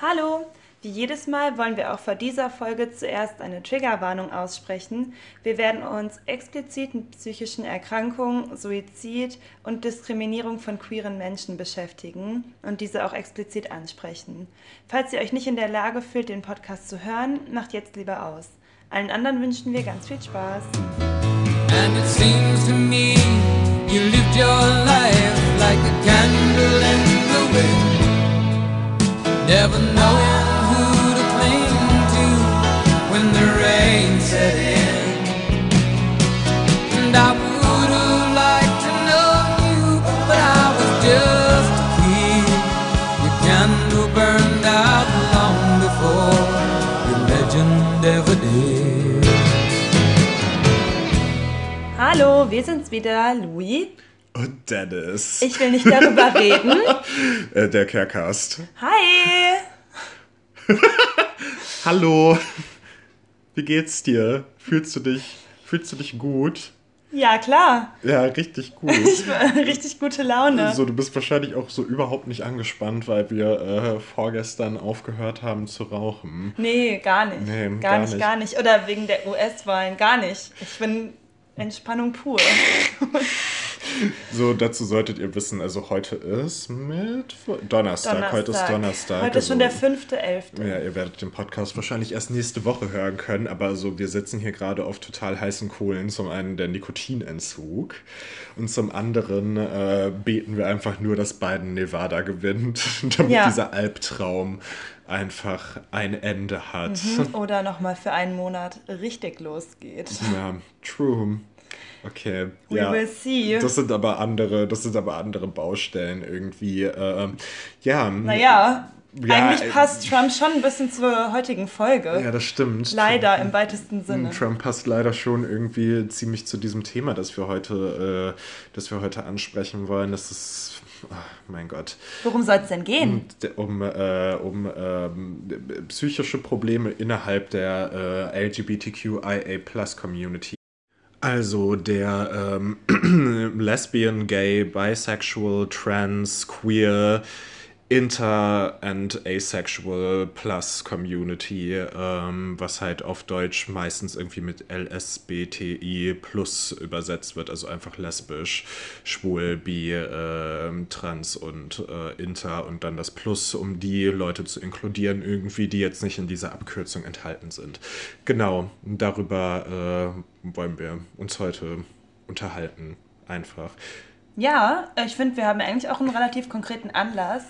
Hallo! Wie jedes Mal wollen wir auch vor dieser Folge zuerst eine Triggerwarnung aussprechen. Wir werden uns explizit mit psychischen Erkrankungen, Suizid und Diskriminierung von queeren Menschen beschäftigen und diese auch explizit ansprechen. Falls ihr euch nicht in der Lage fühlt, den Podcast zu hören, macht jetzt lieber aus. Allen anderen wünschen wir ganz viel Spaß. And it seems to me you lived your life like a candle in the wind, never knowing who to cling to when the rain set in. And I would have liked to know you, but I was just a kid. Your candle burned out long before your legend ever did. Hallo, wir sind's wieder, Louis Und Dennis. Ich will nicht darüber reden. Äh, der Carecast. Hi. Hallo. Wie geht's dir? Fühlst du dich, fühlst du dich gut? Ja, klar. Ja, richtig gut. Ich, richtig gute Laune. So, du bist wahrscheinlich auch so überhaupt nicht angespannt, weil wir äh, vorgestern aufgehört haben zu rauchen. Nee, gar nicht. Nee, gar, gar nicht, nicht, gar nicht. Oder wegen der US-Wahlen, gar nicht. Ich bin Entspannung pur. So, dazu solltet ihr wissen, also heute ist Mittwoch, Donnerstag. Donnerstag. Heute ist Donnerstag. Heute ist schon der 5.11. Ja, ihr werdet den Podcast wahrscheinlich erst nächste Woche hören können, aber so, wir sitzen hier gerade auf total heißen Kohlen. Zum einen der Nikotinentzug und zum anderen äh, beten wir einfach nur, dass Biden Nevada gewinnt, damit ja. dieser Albtraum einfach ein Ende hat. Mhm. Oder nochmal für einen Monat richtig losgeht. Ja, true. Okay. We ja. will see. Das sind aber andere, das sind aber andere Baustellen irgendwie. Äh, ja. Naja. Ja, Eigentlich passt Trump schon ein bisschen zur heutigen Folge. Ja, das stimmt. Leider Trump, im weitesten Sinne. Trump passt leider schon irgendwie ziemlich zu diesem Thema, das wir heute, äh, das wir heute ansprechen wollen. Das ist oh mein Gott. Worum soll es denn gehen? Um, äh, um äh, psychische Probleme innerhalb der äh, LGBTQIA-Plus-Community. Also der ähm, Lesbian, Gay, Bisexual, Trans, Queer, Inter- and Asexual Plus Community, ähm, was halt auf Deutsch meistens irgendwie mit LSBTI Plus übersetzt wird, also einfach lesbisch, schwul, bi, äh, trans und äh, inter und dann das Plus, um die Leute zu inkludieren, irgendwie, die jetzt nicht in dieser Abkürzung enthalten sind. Genau, darüber äh, wollen wir uns heute unterhalten, einfach. Ja, ich finde, wir haben eigentlich auch einen relativ konkreten Anlass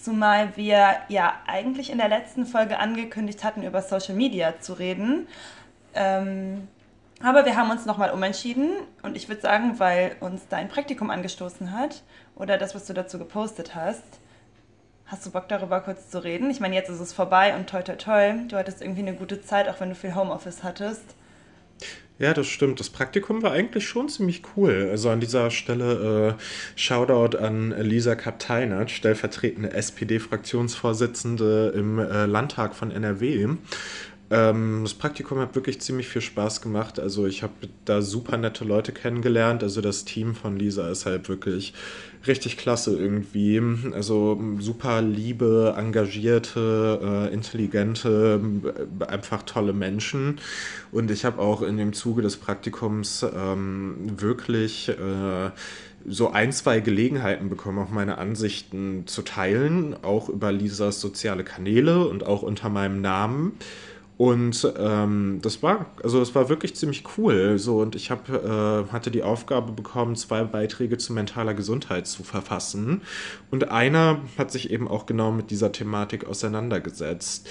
zumal wir ja eigentlich in der letzten Folge angekündigt hatten, über Social Media zu reden. Ähm, aber wir haben uns nochmal umentschieden und ich würde sagen, weil uns dein Praktikum angestoßen hat oder das, was du dazu gepostet hast, hast du Bock darüber kurz zu reden? Ich meine, jetzt ist es vorbei und toi toi toi, du hattest irgendwie eine gute Zeit, auch wenn du viel Homeoffice hattest. Ja, das stimmt. Das Praktikum war eigentlich schon ziemlich cool. Also an dieser Stelle äh, Shoutout an Lisa Kapteinert, stellvertretende SPD-Fraktionsvorsitzende im äh, Landtag von NRW. Ähm, das Praktikum hat wirklich ziemlich viel Spaß gemacht. Also ich habe da super nette Leute kennengelernt. Also das Team von Lisa ist halt wirklich richtig klasse irgendwie. Also super liebe, engagierte, äh, intelligente, äh, einfach tolle Menschen. Und ich habe auch in dem Zuge des Praktikums ähm, wirklich äh, so ein, zwei Gelegenheiten bekommen, auch meine Ansichten zu teilen, auch über Lisas soziale Kanäle und auch unter meinem Namen. Und ähm, das war, also das war wirklich ziemlich cool. So, und ich hab, äh, hatte die Aufgabe bekommen, zwei Beiträge zu mentaler Gesundheit zu verfassen. Und einer hat sich eben auch genau mit dieser Thematik auseinandergesetzt.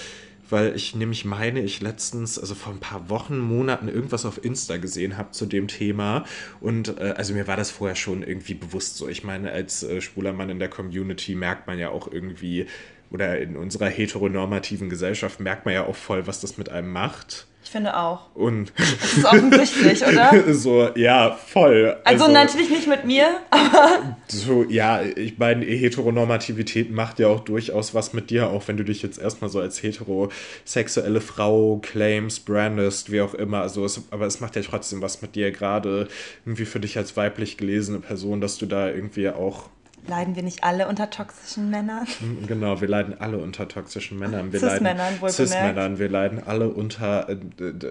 Weil ich nämlich meine, ich letztens, also vor ein paar Wochen, Monaten irgendwas auf Insta gesehen habe zu dem Thema. Und äh, also mir war das vorher schon irgendwie bewusst so. Ich meine, als äh, schwuler Mann in der Community merkt man ja auch irgendwie, oder in unserer heteronormativen Gesellschaft merkt man ja auch voll, was das mit einem macht. Ich finde auch. Und das ist offensichtlich, oder? so, ja, voll. Also, also, natürlich nicht mit mir, aber. So, ja, ich meine, Heteronormativität macht ja auch durchaus was mit dir, auch wenn du dich jetzt erstmal so als heterosexuelle Frau claims, brandest, wie auch immer. Also, es, aber es macht ja trotzdem was mit dir, gerade irgendwie für dich als weiblich gelesene Person, dass du da irgendwie auch leiden wir nicht alle unter toxischen Männern? Genau, wir leiden alle unter toxischen Männern. Wir Cis-Männern, wohl Cis-Männern. Wir leiden alle unter äh,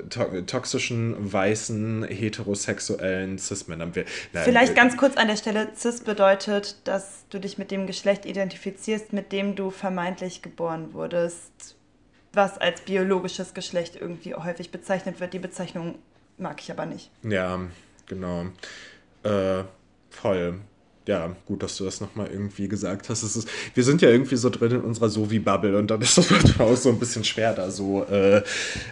to toxischen, weißen, heterosexuellen Cis-Männern. Vielleicht ganz kurz an der Stelle, Cis bedeutet, dass du dich mit dem Geschlecht identifizierst, mit dem du vermeintlich geboren wurdest, was als biologisches Geschlecht irgendwie häufig bezeichnet wird. Die Bezeichnung mag ich aber nicht. Ja, genau. Äh, voll ja, gut, dass du das nochmal irgendwie gesagt hast. Es ist, wir sind ja irgendwie so drin in unserer Sovi-Bubble und dann ist das manchmal auch so ein bisschen schwer, da so, äh,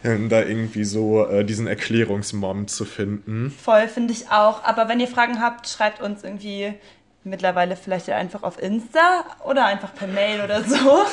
da irgendwie so äh, diesen Erklärungsmom zu finden. Voll, finde ich auch. Aber wenn ihr Fragen habt, schreibt uns irgendwie mittlerweile vielleicht einfach auf Insta oder einfach per Mail oder so.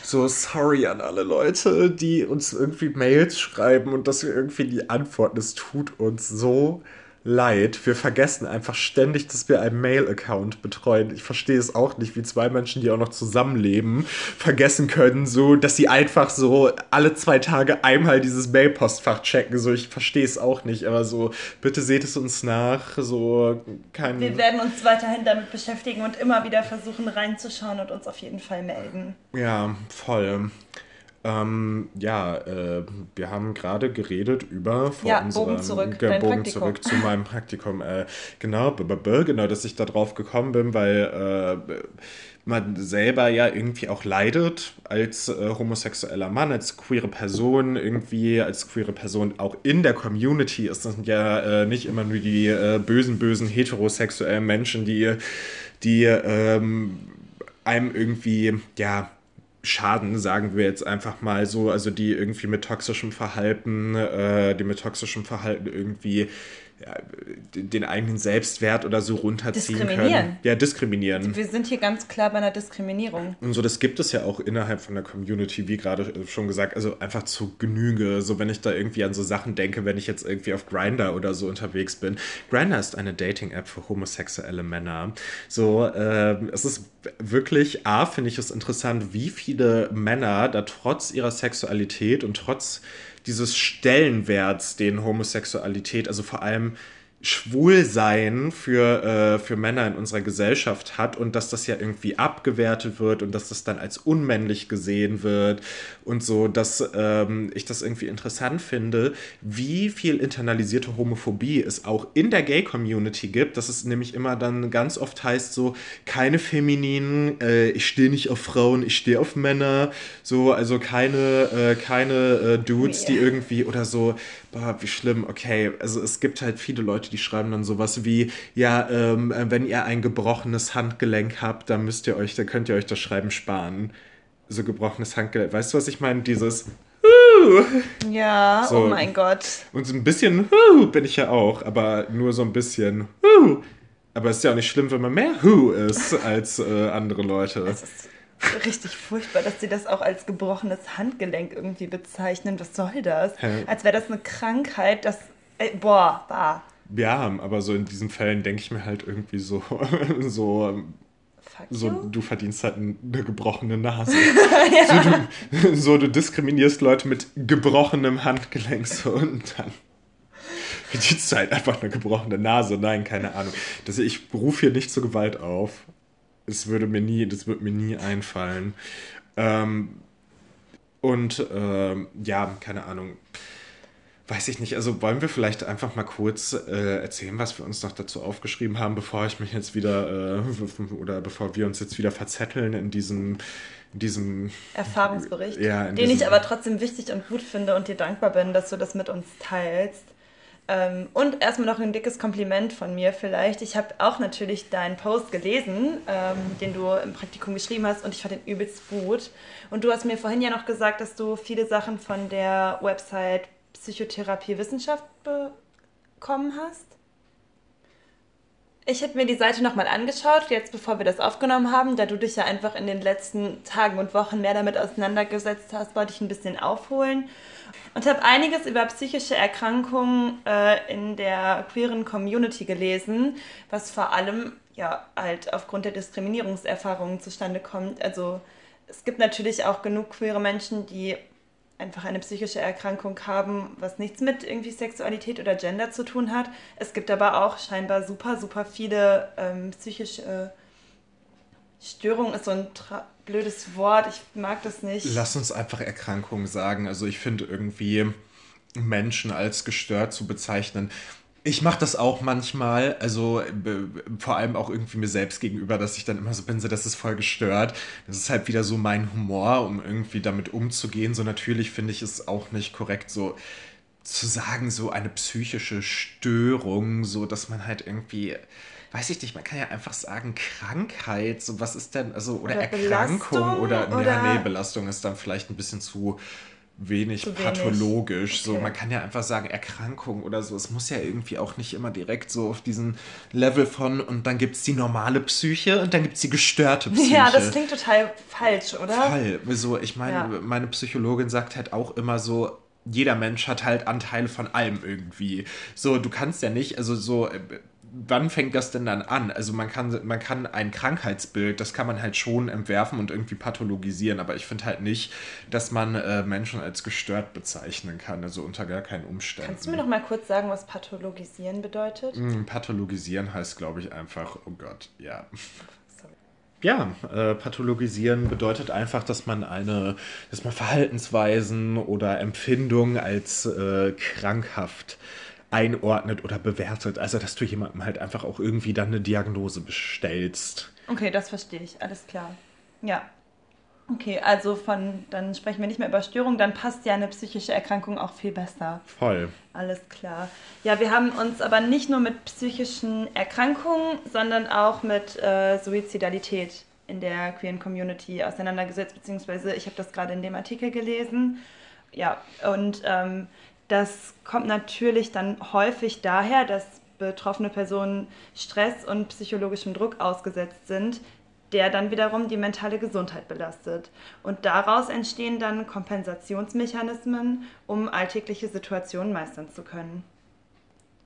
So, sorry an alle Leute, die uns irgendwie Mails schreiben und dass wir irgendwie die antworten. Es tut uns so leid. Wir vergessen einfach ständig, dass wir einen Mail-Account betreuen. Ich verstehe es auch nicht, wie zwei Menschen, die auch noch zusammenleben, vergessen können, so, dass sie einfach so alle zwei Tage einmal dieses Mail-Postfach checken. So, ich verstehe es auch nicht, aber so, bitte seht es uns nach. So, kein. Wir werden uns weiterhin damit beschäftigen und immer wieder versuchen reinzuschauen und uns auf jeden Fall melden. Ja, voll. Ähm, ja, äh, wir haben gerade geredet über vor ja, unserem Bogen zurück, Bogen Praktikum. zurück zu meinem Praktikum. Äh, genau, genau, dass ich da drauf gekommen bin, weil äh, man selber ja irgendwie auch leidet als äh, homosexueller Mann, als queere Person, irgendwie als queere Person auch in der Community ist das ja äh, nicht immer nur die äh, bösen, bösen heterosexuellen Menschen, die, die ähm, einem irgendwie, ja, Schaden, sagen wir jetzt einfach mal so, also die irgendwie mit toxischem Verhalten, äh, die mit toxischem Verhalten irgendwie den eigenen Selbstwert oder so runterziehen können. Ja, diskriminieren. Wir sind hier ganz klar bei einer Diskriminierung. Und so, das gibt es ja auch innerhalb von der Community, wie gerade schon gesagt, also einfach zu Genüge. So, wenn ich da irgendwie an so Sachen denke, wenn ich jetzt irgendwie auf Grinder oder so unterwegs bin. Grinder ist eine Dating-App für homosexuelle Männer. So, äh, es ist wirklich, A, finde ich es interessant, wie viele Männer da trotz ihrer Sexualität und trotz dieses Stellenwerts, den Homosexualität, also vor allem Schwulsein für, äh, für Männer in unserer Gesellschaft hat und dass das ja irgendwie abgewertet wird und dass das dann als unmännlich gesehen wird und so, dass ähm, ich das irgendwie interessant finde, wie viel internalisierte Homophobie es auch in der Gay-Community gibt, dass es nämlich immer dann ganz oft heißt so, keine Femininen, äh, ich stehe nicht auf Frauen, ich stehe auf Männer, so, also keine, äh, keine äh, Dudes, die irgendwie oder so, boah, wie schlimm, okay, also es gibt halt viele Leute, die schreiben dann sowas wie, ja, ähm, wenn ihr ein gebrochenes Handgelenk habt, dann müsst ihr euch, dann könnt ihr euch das Schreiben sparen. So gebrochenes Handgelenk, weißt du, was ich meine? Dieses ja, so. oh mein Gott. Und so ein bisschen Huh bin ich ja auch, aber nur so ein bisschen Huh. Aber es ist ja auch nicht schlimm, wenn man mehr Who ist als äh, andere Leute. Das ist richtig furchtbar, dass sie das auch als gebrochenes Handgelenk irgendwie bezeichnen. Was soll das? Hä? Als wäre das eine Krankheit, das. Ey, boah, bah. Ja, aber so in diesen Fällen denke ich mir halt irgendwie so, so, so du verdienst halt eine gebrochene Nase. ja. so, du, so, du diskriminierst Leute mit gebrochenem Handgelenk so und dann verdienst du halt einfach eine gebrochene Nase. Nein, keine Ahnung. Das, ich rufe hier nicht zur Gewalt auf es würde mir nie, das wird mir nie einfallen. Ähm, und ähm, ja, keine Ahnung. Weiß ich nicht. Also wollen wir vielleicht einfach mal kurz äh, erzählen, was wir uns noch dazu aufgeschrieben haben, bevor ich mich jetzt wieder äh, oder bevor wir uns jetzt wieder verzetteln in diesem, in diesem Erfahrungsbericht, ja, den diesem, ich aber trotzdem wichtig und gut finde und dir dankbar bin, dass du das mit uns teilst. Ähm, und erstmal noch ein dickes Kompliment von mir vielleicht. Ich habe auch natürlich deinen Post gelesen, ähm, den du im Praktikum geschrieben hast und ich fand den übelst gut. Und du hast mir vorhin ja noch gesagt, dass du viele Sachen von der Website Psychotherapie Wissenschaft bekommen hast. Ich habe mir die Seite nochmal angeschaut, jetzt bevor wir das aufgenommen haben, da du dich ja einfach in den letzten Tagen und Wochen mehr damit auseinandergesetzt hast, wollte ich ein bisschen aufholen und habe einiges über psychische Erkrankungen äh, in der queeren Community gelesen, was vor allem ja halt aufgrund der Diskriminierungserfahrungen zustande kommt. Also es gibt natürlich auch genug queere Menschen, die einfach eine psychische Erkrankung haben, was nichts mit irgendwie Sexualität oder Gender zu tun hat. Es gibt aber auch scheinbar super, super viele ähm, psychische Störung ist so ein blödes Wort. Ich mag das nicht. Lass uns einfach Erkrankung sagen. Also ich finde irgendwie Menschen als gestört zu bezeichnen. Ich mache das auch manchmal, also vor allem auch irgendwie mir selbst gegenüber, dass ich dann immer so bin, so, das ist voll gestört. Das ist halt wieder so mein Humor, um irgendwie damit umzugehen. So natürlich finde ich es auch nicht korrekt, so zu sagen, so eine psychische Störung, so dass man halt irgendwie weiß ich nicht, man kann ja einfach sagen Krankheit, so was ist denn, also, oder, oder Erkrankung oder, oder, ja, nee, Belastung ist dann vielleicht ein bisschen zu wenig zu pathologisch. Okay. So, man kann ja einfach sagen Erkrankung oder so. Es muss ja irgendwie auch nicht immer direkt so auf diesen Level von und dann gibt es die normale Psyche und dann gibt es die gestörte Psyche. Ja, das klingt total falsch, oder? Fall. So, ich meine, ja. meine Psychologin sagt halt auch immer so, jeder Mensch hat halt Anteile von allem irgendwie. So, du kannst ja nicht, also so, äh, wann fängt das denn dann an? Also man kann, man kann ein Krankheitsbild, das kann man halt schon entwerfen und irgendwie pathologisieren, aber ich finde halt nicht, dass man äh, Menschen als gestört bezeichnen kann, also unter gar keinen Umständen. Kannst du mir noch mal kurz sagen, was pathologisieren bedeutet? Mm, pathologisieren heißt, glaube ich, einfach, oh Gott, ja. Ja, äh, pathologisieren bedeutet einfach, dass man eine, dass man Verhaltensweisen oder Empfindungen als äh, krankhaft einordnet oder bewertet. Also, dass du jemandem halt einfach auch irgendwie dann eine Diagnose bestellst. Okay, das verstehe ich. Alles klar. Ja. Okay, also von, dann sprechen wir nicht mehr über Störung, dann passt ja eine psychische Erkrankung auch viel besser. Voll. Alles klar. Ja, wir haben uns aber nicht nur mit psychischen Erkrankungen, sondern auch mit äh, Suizidalität in der queeren Community auseinandergesetzt, beziehungsweise ich habe das gerade in dem Artikel gelesen. Ja, und ähm, das kommt natürlich dann häufig daher, dass betroffene Personen Stress und psychologischem Druck ausgesetzt sind, der dann wiederum die mentale Gesundheit belastet. Und daraus entstehen dann Kompensationsmechanismen, um alltägliche Situationen meistern zu können.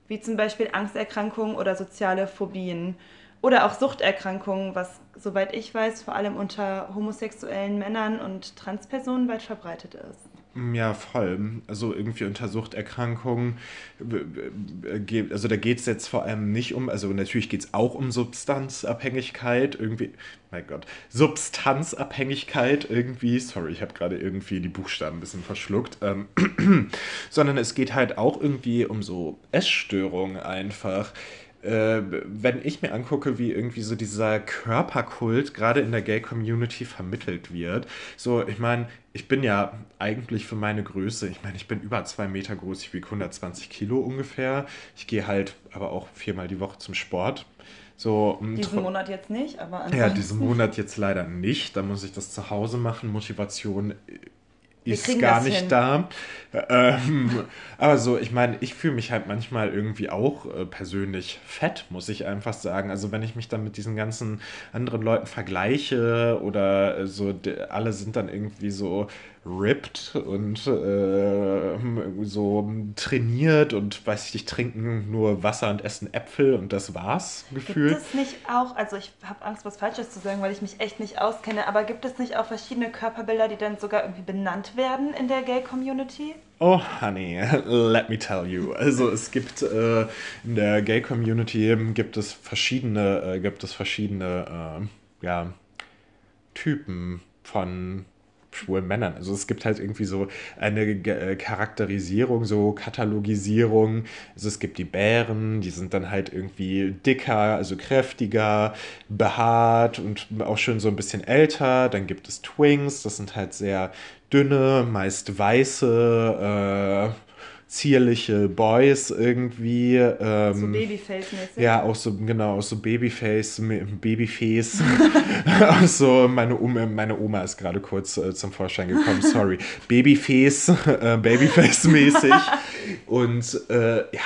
Wie zum Beispiel Angsterkrankungen oder soziale Phobien oder auch Suchterkrankungen, was, soweit ich weiß, vor allem unter homosexuellen Männern und Transpersonen weit verbreitet ist. Ja, voll. Also irgendwie unter Suchterkrankungen, also da geht es jetzt vor allem nicht um, also natürlich geht es auch um Substanzabhängigkeit, irgendwie, mein Gott, Substanzabhängigkeit irgendwie, sorry, ich habe gerade irgendwie die Buchstaben ein bisschen verschluckt, ähm, sondern es geht halt auch irgendwie um so Essstörungen einfach äh, wenn ich mir angucke, wie irgendwie so dieser Körperkult gerade in der Gay-Community vermittelt wird, so, ich meine, ich bin ja eigentlich für meine Größe, ich meine, ich bin über zwei Meter groß, ich wiege 120 Kilo ungefähr. Ich gehe halt aber auch viermal die Woche zum Sport. So, diesen Monat jetzt nicht, aber Ja, diesen Monat jetzt leider nicht. Da muss ich das zu Hause machen. Motivation ist gar nicht hin. da. Ähm, aber so, ich meine, ich fühle mich halt manchmal irgendwie auch äh, persönlich fett, muss ich einfach sagen. Also wenn ich mich dann mit diesen ganzen anderen Leuten vergleiche oder so, alle sind dann irgendwie so ripped und äh, so trainiert und weiß ich nicht, trinken nur Wasser und essen Äpfel und das war's gefühlt. Gibt es nicht auch, also ich habe Angst, was Falsches zu sagen, weil ich mich echt nicht auskenne, aber gibt es nicht auch verschiedene Körperbilder, die dann sogar irgendwie benannt werden in der Gay-Community? Oh, honey, let me tell you. Also es gibt äh, in der Gay-Community gibt es verschiedene, äh, gibt es verschiedene, äh, ja, Typen von schwulen Männern. Also es gibt halt irgendwie so eine äh, Charakterisierung, so Katalogisierung. Also es gibt die Bären, die sind dann halt irgendwie dicker, also kräftiger, behaart und auch schon so ein bisschen älter. Dann gibt es Twinks, das sind halt sehr dünne, meist weiße, äh, zierliche Boys irgendwie. Ähm, so Babyface-mäßig. Ja, auch so, genau, auch so Babyface, Babyface. auch so, meine Oma, meine Oma ist gerade kurz äh, zum Vorschein gekommen, sorry. Babyface, äh, Babyface-mäßig. und äh, ja,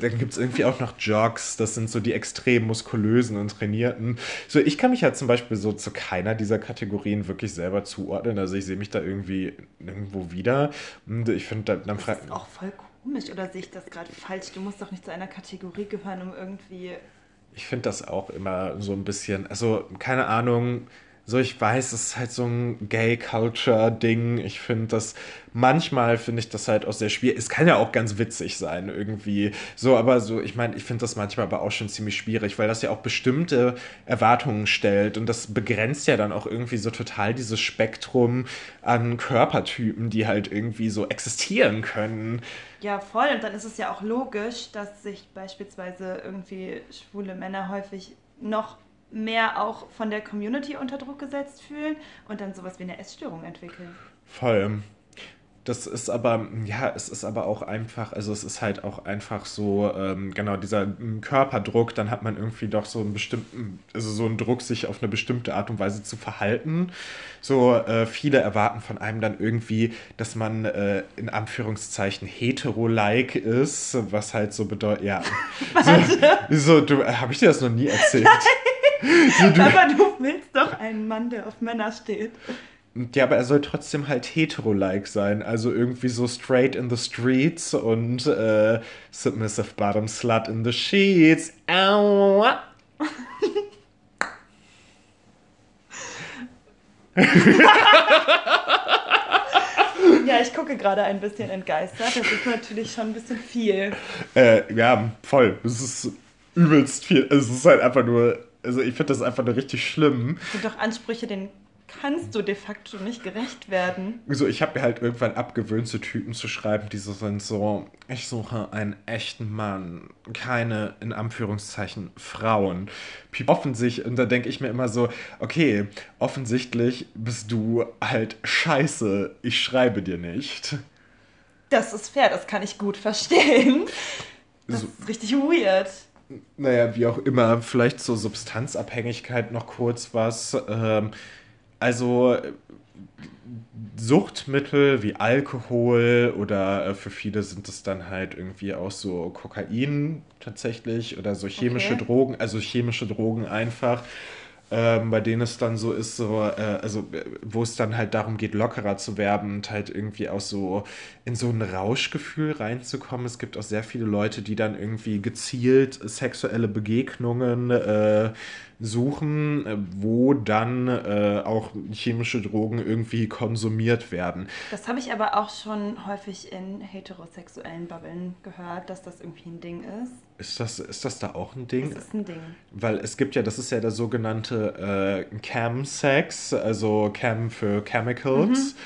dann gibt es irgendwie auch noch Jogs, das sind so die extrem muskulösen und trainierten. So, ich kann mich ja zum Beispiel so zu keiner dieser Kategorien wirklich selber zuordnen. Also ich sehe mich da irgendwie irgendwo wieder. Und ich finde, dann fragt. Das ist auch voll cool komisch oder sehe ich das gerade falsch? Du musst doch nicht zu einer Kategorie gehören, um irgendwie. Ich finde das auch immer so ein bisschen, also keine Ahnung, so, ich weiß, es ist halt so ein Gay-Culture-Ding. Ich finde das, manchmal finde ich das halt auch sehr schwierig. Es kann ja auch ganz witzig sein, irgendwie. So, aber so, ich meine, ich finde das manchmal aber auch schon ziemlich schwierig, weil das ja auch bestimmte Erwartungen stellt und das begrenzt ja dann auch irgendwie so total dieses Spektrum an Körpertypen, die halt irgendwie so existieren können. Ja, voll. Und dann ist es ja auch logisch, dass sich beispielsweise irgendwie schwule Männer häufig noch mehr auch von der Community unter Druck gesetzt fühlen und dann sowas wie eine Essstörung entwickeln. Voll. Das ist aber, ja, es ist aber auch einfach, also es ist halt auch einfach so, ähm, genau, dieser Körperdruck, dann hat man irgendwie doch so einen bestimmten, also so einen Druck, sich auf eine bestimmte Art und Weise zu verhalten. So, äh, viele erwarten von einem dann irgendwie, dass man äh, in Anführungszeichen hetero-like ist, was halt so bedeutet, ja. so, so, du, äh, habe ich dir das noch nie erzählt? so, du, aber du willst doch einen Mann, der auf Männer steht. Ja, aber er soll trotzdem halt hetero-like sein. Also irgendwie so straight in the streets und äh, submissive bottom slut in the sheets. Aua. ja, ich gucke gerade ein bisschen entgeistert. Das ist natürlich schon ein bisschen viel. Äh, ja, voll. Es ist übelst viel. Es ist halt einfach nur. Also ich finde das einfach nur richtig schlimm. Das sind doch Ansprüche, den kannst du de facto nicht gerecht werden. So, ich habe mir halt irgendwann abgewöhnt, so Typen zu schreiben, die so sind so, ich suche einen echten Mann, keine, in Anführungszeichen, Frauen. Offensichtlich, und da denke ich mir immer so, okay, offensichtlich bist du halt scheiße, ich schreibe dir nicht. Das ist fair, das kann ich gut verstehen. Das so. ist richtig weird naja, wie auch immer, vielleicht zur Substanzabhängigkeit noch kurz was. Ähm, also Suchtmittel wie Alkohol oder äh, für viele sind es dann halt irgendwie auch so Kokain tatsächlich oder so chemische okay. Drogen, also chemische Drogen einfach ähm, bei denen es dann so ist, so, äh, also wo es dann halt darum geht, lockerer zu werden und halt irgendwie auch so in so ein Rauschgefühl reinzukommen. Es gibt auch sehr viele Leute, die dann irgendwie gezielt sexuelle Begegnungen äh, suchen, äh, wo dann äh, auch chemische Drogen irgendwie konsumiert werden. Das habe ich aber auch schon häufig in heterosexuellen Bubbeln gehört, dass das irgendwie ein Ding ist. Ist das, ist das da auch ein Ding? Das ist ein Ding. Weil es gibt ja, das ist ja der sogenannte äh, Cam-Sex, also Cam für Chemicals. Mhm.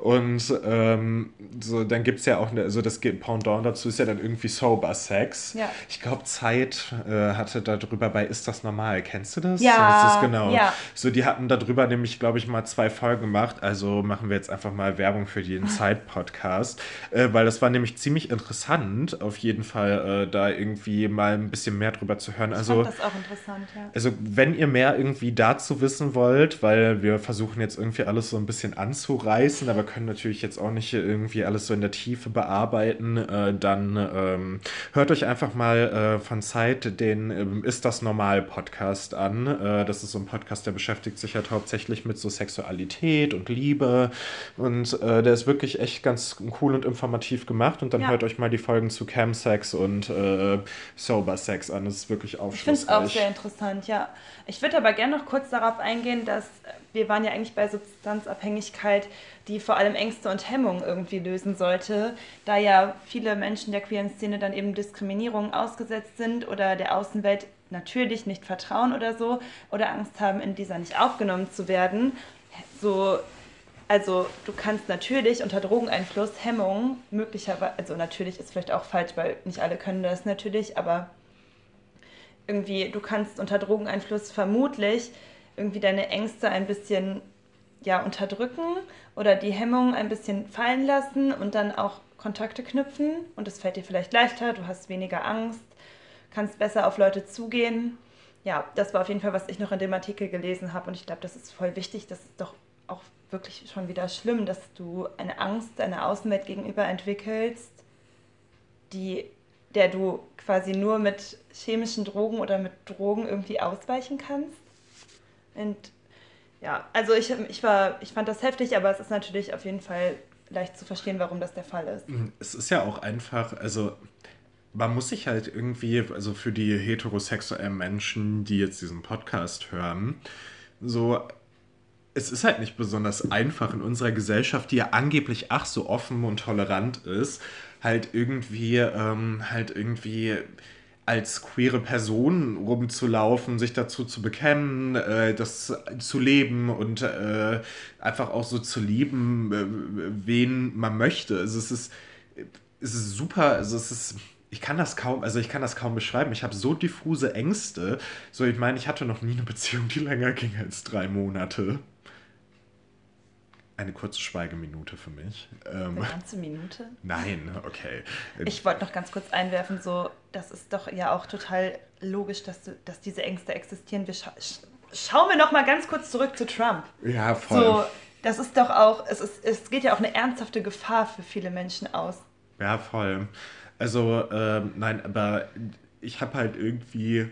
Und ähm, so, dann gibt es ja auch, eine, also das Pendant dazu ist ja dann irgendwie Sober Sex. Ja. Ich glaube, Zeit äh, hatte darüber bei Ist das normal? Kennst du das? Ja. Das ist genau. Ja. So, die hatten darüber nämlich, glaube ich, mal zwei Folgen gemacht. Also machen wir jetzt einfach mal Werbung für den Zeit-Podcast. Äh, weil das war nämlich ziemlich interessant, auf jeden Fall äh, da irgendwie mal ein bisschen mehr drüber zu hören. Also, ich fand das auch interessant, ja. Also, wenn ihr mehr irgendwie dazu wissen wollt, weil wir versuchen jetzt irgendwie alles so ein bisschen anzureißen, aber können natürlich jetzt auch nicht irgendwie alles so in der Tiefe bearbeiten, äh, dann ähm, hört euch einfach mal äh, von Zeit den ähm, Ist das normal Podcast an. Äh, das ist so ein Podcast, der beschäftigt sich halt hauptsächlich mit so Sexualität und Liebe und äh, der ist wirklich echt ganz cool und informativ gemacht und dann ja. hört euch mal die Folgen zu Camsex und äh, Sober Sex an. Das ist wirklich aufschlussreich. Ich finde es auch sehr interessant, ja. Ich würde aber gerne noch kurz darauf eingehen, dass wir waren ja eigentlich bei Substanzabhängigkeit, die vor allem Ängste und Hemmungen irgendwie lösen sollte, da ja viele Menschen der queeren Szene dann eben Diskriminierung ausgesetzt sind oder der Außenwelt natürlich nicht vertrauen oder so oder Angst haben, in dieser nicht aufgenommen zu werden. So, also du kannst natürlich unter Drogeneinfluss Hemmungen möglicherweise, also natürlich ist vielleicht auch falsch, weil nicht alle können das natürlich, aber irgendwie, du kannst unter Drogeneinfluss vermutlich irgendwie deine Ängste ein bisschen ja, unterdrücken oder die Hemmungen ein bisschen fallen lassen und dann auch Kontakte knüpfen und es fällt dir vielleicht leichter, du hast weniger Angst, kannst besser auf Leute zugehen. Ja, das war auf jeden Fall, was ich noch in dem Artikel gelesen habe und ich glaube, das ist voll wichtig, das ist doch auch wirklich schon wieder schlimm, dass du eine Angst deiner Außenwelt gegenüber entwickelst, die, der du quasi nur mit chemischen Drogen oder mit Drogen irgendwie ausweichen kannst. Und ja, also ich, ich, war, ich fand das heftig, aber es ist natürlich auf jeden Fall leicht zu verstehen, warum das der Fall ist. Mhm, es ist ja auch einfach, also man muss sich halt irgendwie, also für die heterosexuellen Menschen, die jetzt diesen Podcast hören, so es ist halt nicht besonders einfach in unserer Gesellschaft, die ja angeblich ach so offen und tolerant ist, halt irgendwie, ähm, halt irgendwie als queere Person rumzulaufen, sich dazu zu bekennen, äh, das zu leben und äh, einfach auch so zu lieben, äh, wen man möchte. Also es ist, es ist super, also es ist ich kann das kaum, also ich kann das kaum beschreiben. Ich habe so diffuse Ängste. So, ich meine, ich hatte noch nie eine Beziehung, die länger ging als drei Monate. Eine kurze Schweigeminute für mich. Ähm, Eine ganze Minute? Nein, okay. Ich wollte noch ganz kurz einwerfen, so, das ist doch ja auch total logisch, dass, du, dass diese Ängste existieren. Wir scha schauen wir noch mal ganz kurz zurück zu Trump. Ja, voll. So, das ist doch auch, es, ist, es geht ja auch eine ernsthafte Gefahr für viele Menschen aus. Ja, voll. Also, ähm, nein, aber ich habe halt irgendwie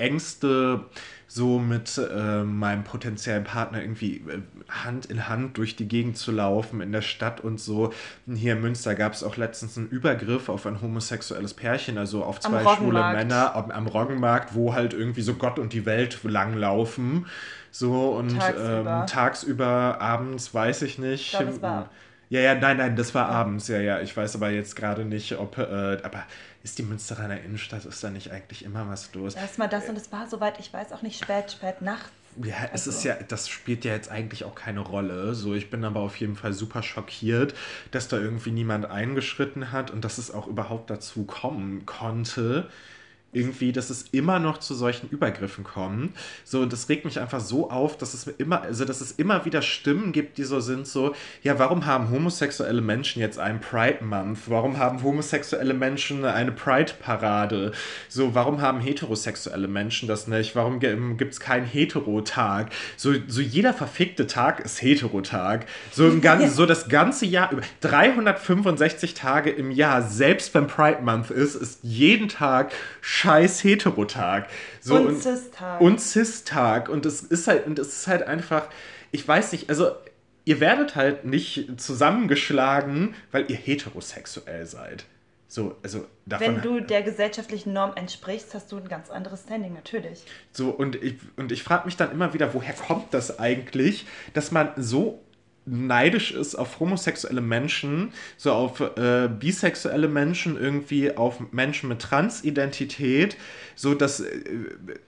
Ängste, so mit äh, meinem potenziellen Partner irgendwie äh, Hand in Hand durch die Gegend zu laufen in der Stadt und so. Hier in Münster gab es auch letztens einen Übergriff auf ein homosexuelles Pärchen, also auf zwei schwule Männer am, am Roggenmarkt, wo halt irgendwie so Gott und die Welt langlaufen. So und tagsüber, ähm, tagsüber abends weiß ich nicht. Ich glaub, ja, ja, nein, nein, das war abends, ja, ja. Ich weiß aber jetzt gerade nicht, ob, äh, aber ist die Münsteraner Innenstadt, ist da nicht eigentlich immer was los? Erstmal das und es war, soweit ich weiß, auch nicht spät, spät nachts. Ja, es also. ist ja, das spielt ja jetzt eigentlich auch keine Rolle. So, ich bin aber auf jeden Fall super schockiert, dass da irgendwie niemand eingeschritten hat und dass es auch überhaupt dazu kommen konnte irgendwie, dass es immer noch zu solchen Übergriffen kommt. So, und das regt mich einfach so auf, dass es immer, also dass es immer wieder Stimmen gibt, die so sind, so, ja, warum haben homosexuelle Menschen jetzt einen Pride Month? Warum haben homosexuelle Menschen eine Pride-Parade? So, warum haben heterosexuelle Menschen das nicht? Warum gibt es keinen Hetero-Tag? So, so jeder verfickte Tag ist Hetero-Tag. So, im Ganzen, so das ganze Jahr über 365 Tage im Jahr, selbst wenn Pride Month ist, ist jeden Tag scheiß Heterotag. So, und, und Cis-Tag. Und Cis-Tag. Und es ist halt, und es ist halt einfach, ich weiß nicht, also ihr werdet halt nicht zusammengeschlagen, weil ihr heterosexuell seid. So, also davon, Wenn du der gesellschaftlichen Norm entsprichst, hast du ein ganz anderes Standing, natürlich. So, und ich, und ich frage mich dann immer wieder, woher kommt das eigentlich, dass man so neidisch ist auf homosexuelle Menschen, so auf äh, bisexuelle Menschen, irgendwie auf Menschen mit Transidentität, so dass äh,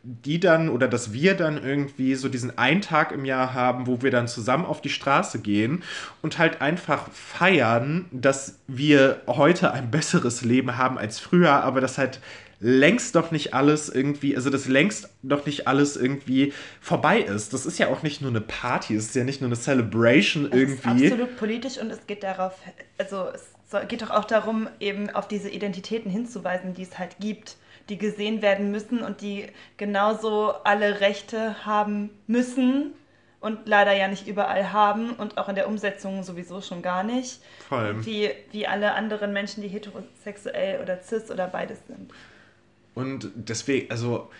die dann oder dass wir dann irgendwie so diesen einen Tag im Jahr haben, wo wir dann zusammen auf die Straße gehen und halt einfach feiern, dass wir heute ein besseres Leben haben als früher, aber das halt längst doch nicht alles irgendwie, also das längst doch nicht alles irgendwie vorbei ist. Das ist ja auch nicht nur eine Party, es ist ja nicht nur eine Celebration es irgendwie. Ist absolut politisch und es geht darauf, also es geht doch auch darum, eben auf diese Identitäten hinzuweisen, die es halt gibt, die gesehen werden müssen und die genauso alle Rechte haben müssen und leider ja nicht überall haben und auch in der Umsetzung sowieso schon gar nicht. Vor allem. Wie, wie alle anderen Menschen, die heterosexuell oder cis oder beides sind. Und deswegen, also,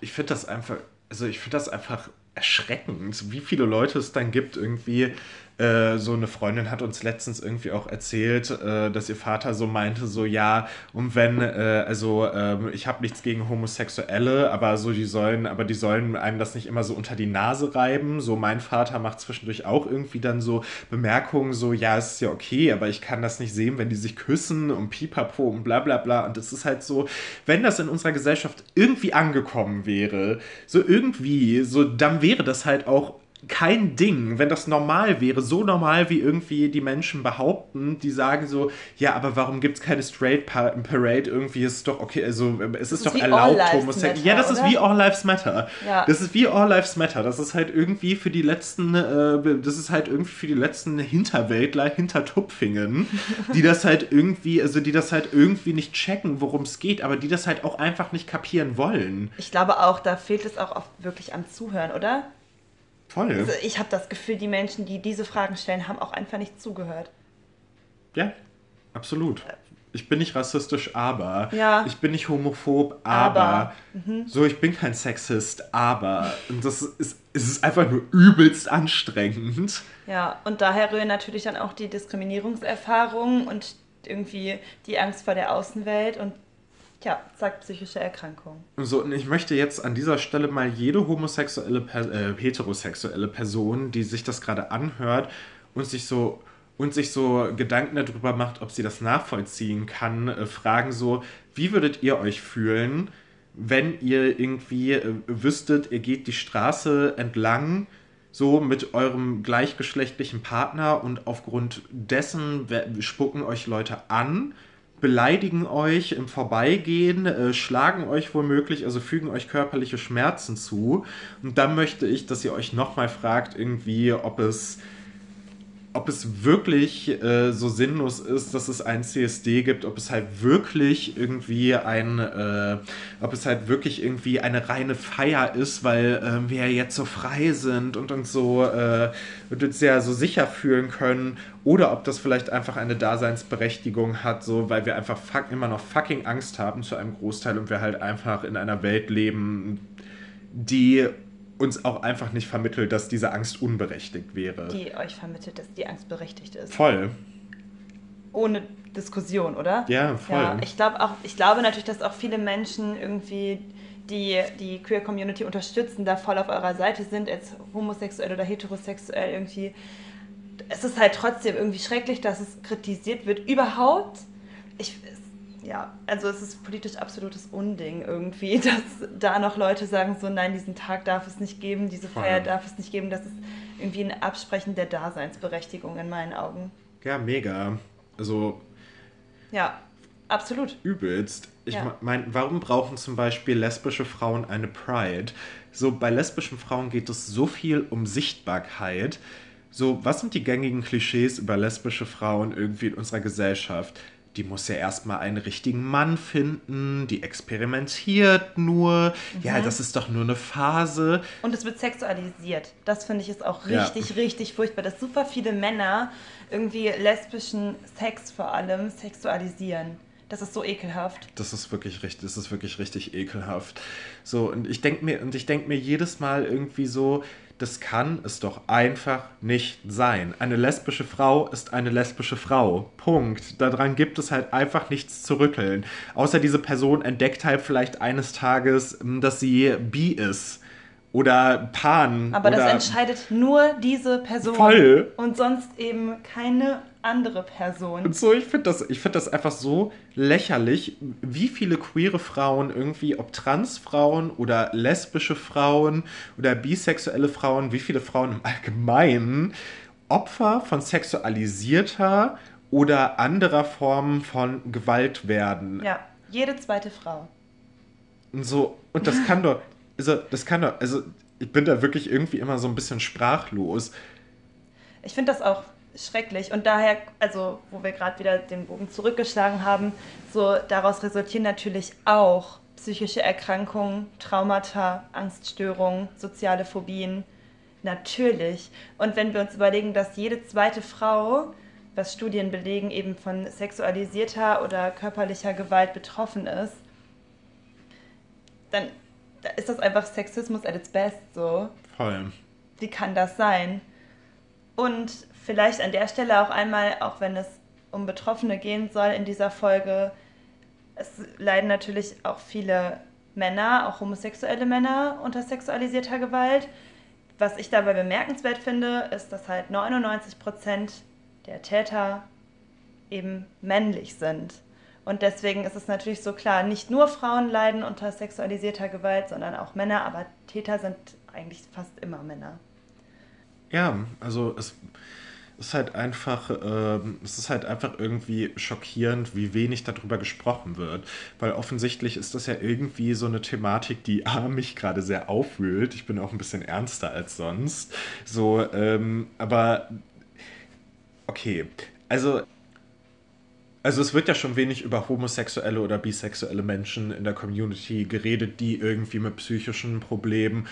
ich finde das einfach, also ich finde das einfach erschreckend, wie viele Leute es dann gibt, irgendwie, äh, so eine Freundin hat uns letztens irgendwie auch erzählt, äh, dass ihr Vater so meinte, so ja, und wenn, äh, also ähm, ich habe nichts gegen Homosexuelle, aber so die sollen, aber die sollen einem das nicht immer so unter die Nase reiben. So mein Vater macht zwischendurch auch irgendwie dann so Bemerkungen, so ja, es ist ja okay, aber ich kann das nicht sehen, wenn die sich küssen und pipapo und bla bla bla. Und es ist halt so, wenn das in unserer Gesellschaft irgendwie angekommen wäre, so irgendwie, so dann wäre das halt auch kein Ding, wenn das normal wäre, so normal wie irgendwie die Menschen behaupten, die sagen so, ja, aber warum gibt es keine Straight Parade? Irgendwie ist es doch okay, also es ist, ist doch erlaubt, homosexuell. Ja, das oder? ist wie All Lives Matter. Ja. Das ist wie All Lives Matter. Das ist halt irgendwie für die letzten, äh, das ist halt irgendwie für die letzten Hinterwäldler hinter Tupfingen, die das halt irgendwie, also die das halt irgendwie nicht checken, worum es geht, aber die das halt auch einfach nicht kapieren wollen. Ich glaube auch, da fehlt es auch oft wirklich am Zuhören, oder? Voll. Also ich habe das Gefühl, die Menschen, die diese Fragen stellen, haben auch einfach nicht zugehört. Ja, absolut. Ich bin nicht rassistisch, aber. Ja. Ich bin nicht homophob, aber. aber. Mhm. So, ich bin kein Sexist, aber. Und das ist, es ist einfach nur übelst anstrengend. Ja, und daher rühren natürlich dann auch die Diskriminierungserfahrungen und irgendwie die Angst vor der Außenwelt und ja, sagt psychische Erkrankung. So, und ich möchte jetzt an dieser Stelle mal jede homosexuelle, äh, heterosexuelle Person, die sich das gerade anhört und sich so und sich so Gedanken darüber macht, ob sie das nachvollziehen kann, äh, fragen so, wie würdet ihr euch fühlen, wenn ihr irgendwie äh, wüsstet, ihr geht die Straße entlang so mit eurem gleichgeschlechtlichen Partner und aufgrund dessen spucken euch Leute an, beleidigen euch im Vorbeigehen, äh, schlagen euch womöglich, also fügen euch körperliche Schmerzen zu. Und dann möchte ich, dass ihr euch nochmal fragt, irgendwie, ob es ob es wirklich äh, so sinnlos ist, dass es ein CSD gibt, ob es halt wirklich irgendwie ein, äh, ob es halt wirklich irgendwie eine reine Feier ist, weil äh, wir jetzt so frei sind und uns so äh, und uns ja so sicher fühlen können, oder ob das vielleicht einfach eine Daseinsberechtigung hat, so weil wir einfach fuck, immer noch fucking Angst haben zu einem Großteil und wir halt einfach in einer Welt leben, die uns auch einfach nicht vermittelt, dass diese Angst unberechtigt wäre. Die euch vermittelt, dass die Angst berechtigt ist. Voll. Ohne Diskussion, oder? Ja, voll. Ja, ich, glaub auch, ich glaube natürlich, dass auch viele Menschen irgendwie die die Queer Community unterstützen, da voll auf eurer Seite sind, als homosexuell oder heterosexuell irgendwie. Es ist halt trotzdem irgendwie schrecklich, dass es kritisiert wird. Überhaupt, ich, ja, also es ist politisch absolutes Unding irgendwie, dass da noch Leute sagen, so nein, diesen Tag darf es nicht geben, diese Feier darf es nicht geben. Das ist irgendwie ein Absprechen der Daseinsberechtigung in meinen Augen. Ja, mega. Also. Ja, absolut. Übelst. Ich ja. meine, warum brauchen zum Beispiel lesbische Frauen eine Pride? So, bei lesbischen Frauen geht es so viel um Sichtbarkeit. So, was sind die gängigen Klischees über lesbische Frauen irgendwie in unserer Gesellschaft? Die muss ja erstmal einen richtigen Mann finden, die experimentiert nur. Mhm. Ja, das ist doch nur eine Phase. Und es wird sexualisiert. Das finde ich ist auch richtig, ja. richtig furchtbar, dass super viele Männer irgendwie lesbischen Sex vor allem sexualisieren. Das ist so ekelhaft. Das ist wirklich richtig, das ist wirklich richtig ekelhaft. So, und ich denke mir, und ich denke mir jedes Mal irgendwie so, das kann es doch einfach nicht sein. Eine lesbische Frau ist eine lesbische Frau. Punkt. Daran gibt es halt einfach nichts zu rütteln. Außer diese Person entdeckt halt vielleicht eines Tages, hm, dass sie bi ist. Oder Pan. Aber das entscheidet nur diese Person. Voll. Und sonst eben keine andere Person. Und so, ich finde das, find das einfach so lächerlich, wie viele queere Frauen irgendwie, ob Transfrauen oder lesbische Frauen oder bisexuelle Frauen, wie viele Frauen im Allgemeinen Opfer von sexualisierter oder anderer Formen von Gewalt werden. Ja, jede zweite Frau. Und so, und das kann doch, also, das kann doch, also, ich bin da wirklich irgendwie immer so ein bisschen sprachlos. Ich finde das auch schrecklich. Und daher, also wo wir gerade wieder den Bogen zurückgeschlagen haben, so daraus resultieren natürlich auch psychische Erkrankungen, Traumata, Angststörungen, soziale Phobien. Natürlich. Und wenn wir uns überlegen, dass jede zweite Frau, was Studien belegen, eben von sexualisierter oder körperlicher Gewalt betroffen ist, dann ist das einfach Sexismus at its best so. Voll. Wie kann das sein? Und vielleicht an der Stelle auch einmal, auch wenn es um Betroffene gehen soll in dieser Folge, es leiden natürlich auch viele Männer, auch homosexuelle Männer unter sexualisierter Gewalt. Was ich dabei bemerkenswert finde, ist, dass halt 99 Prozent der Täter eben männlich sind. Und deswegen ist es natürlich so klar, nicht nur Frauen leiden unter sexualisierter Gewalt, sondern auch Männer, aber Täter sind eigentlich fast immer Männer. Ja, also es ist halt einfach, äh, es ist halt einfach irgendwie schockierend, wie wenig darüber gesprochen wird. Weil offensichtlich ist das ja irgendwie so eine Thematik, die A, mich gerade sehr aufwühlt. Ich bin auch ein bisschen ernster als sonst. So, ähm, aber okay. Also also es wird ja schon wenig über homosexuelle oder bisexuelle Menschen in der Community geredet, die irgendwie mit psychischen Problemen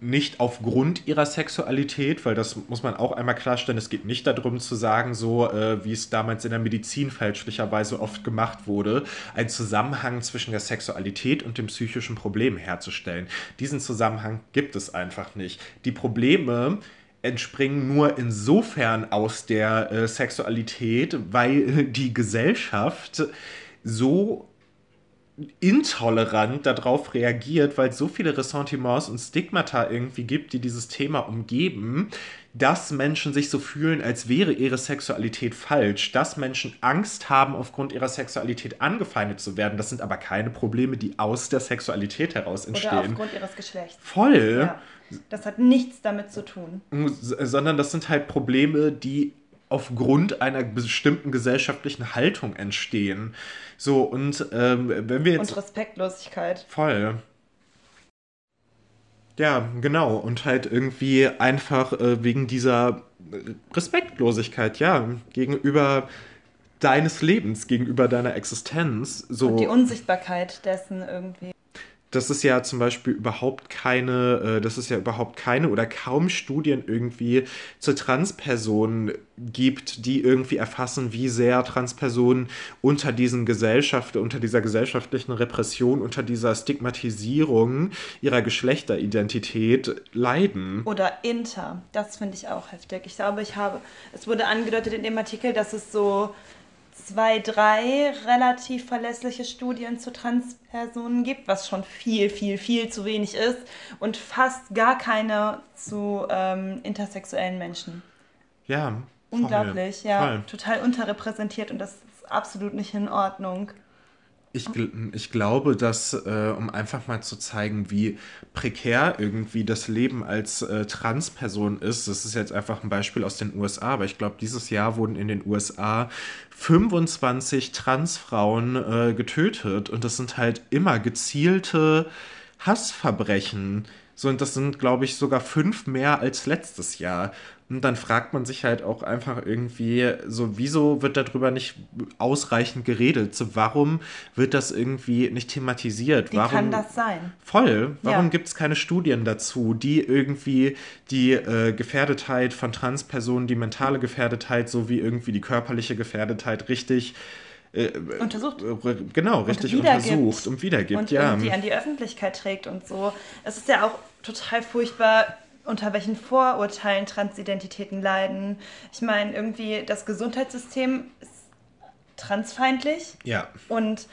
nicht aufgrund ihrer Sexualität, weil das muss man auch einmal klarstellen, es geht nicht darum zu sagen, so äh, wie es damals in der Medizin fälschlicherweise oft gemacht wurde, einen Zusammenhang zwischen der Sexualität und dem psychischen Problem herzustellen. Diesen Zusammenhang gibt es einfach nicht. Die Probleme entspringen nur insofern aus der äh, Sexualität, weil die Gesellschaft so intolerant darauf reagiert, weil es so viele Ressentiments und Stigmata irgendwie gibt, die dieses Thema umgeben, dass Menschen sich so fühlen, als wäre ihre Sexualität falsch, dass Menschen Angst haben, aufgrund ihrer Sexualität angefeindet zu werden. Das sind aber keine Probleme, die aus der Sexualität heraus entstehen. Oder aufgrund ihres Geschlechts. Voll. Ja, das hat nichts damit zu tun. Sondern das sind halt Probleme, die aufgrund einer bestimmten gesellschaftlichen Haltung entstehen. So, und ähm, wenn wir jetzt. Und Respektlosigkeit. Voll. Ja, genau. Und halt irgendwie einfach äh, wegen dieser Respektlosigkeit, ja, gegenüber deines Lebens, gegenüber deiner Existenz. So. Und die Unsichtbarkeit dessen irgendwie dass es ja zum Beispiel überhaupt keine, äh, dass es ja überhaupt keine oder kaum Studien irgendwie zu Transpersonen gibt, die irgendwie erfassen, wie sehr Transpersonen unter diesen Gesellschaft, unter dieser gesellschaftlichen Repression, unter dieser Stigmatisierung ihrer Geschlechteridentität leiden. Oder inter. Das finde ich auch heftig. Ich glaube, ich habe, es wurde angedeutet in dem Artikel, dass es so zwei, drei relativ verlässliche Studien zu Transpersonen gibt, was schon viel, viel, viel zu wenig ist und fast gar keine zu ähm, intersexuellen Menschen. Ja. Unglaublich, voll, ja. Voll. Total unterrepräsentiert und das ist absolut nicht in Ordnung. Ich, ich glaube, dass, äh, um einfach mal zu zeigen, wie prekär irgendwie das Leben als äh, Transperson ist, das ist jetzt einfach ein Beispiel aus den USA, aber ich glaube, dieses Jahr wurden in den USA 25 Transfrauen äh, getötet und das sind halt immer gezielte Hassverbrechen. So, und das sind, glaube ich, sogar fünf mehr als letztes Jahr. Und dann fragt man sich halt auch einfach irgendwie, so, wieso wird darüber nicht ausreichend geredet? So, warum wird das irgendwie nicht thematisiert? Wie warum, kann das sein? Voll. Warum ja. gibt es keine Studien dazu, die irgendwie die äh, Gefährdetheit von Transpersonen, die mentale Gefährdetheit sowie irgendwie die körperliche Gefährdetheit richtig äh, untersucht. Äh, genau, richtig und untersucht und wiedergibt, und ja. Und die an die Öffentlichkeit trägt und so. Es ist ja auch total furchtbar, unter welchen Vorurteilen Transidentitäten leiden. Ich meine, irgendwie das Gesundheitssystem ist transfeindlich. Ja. Und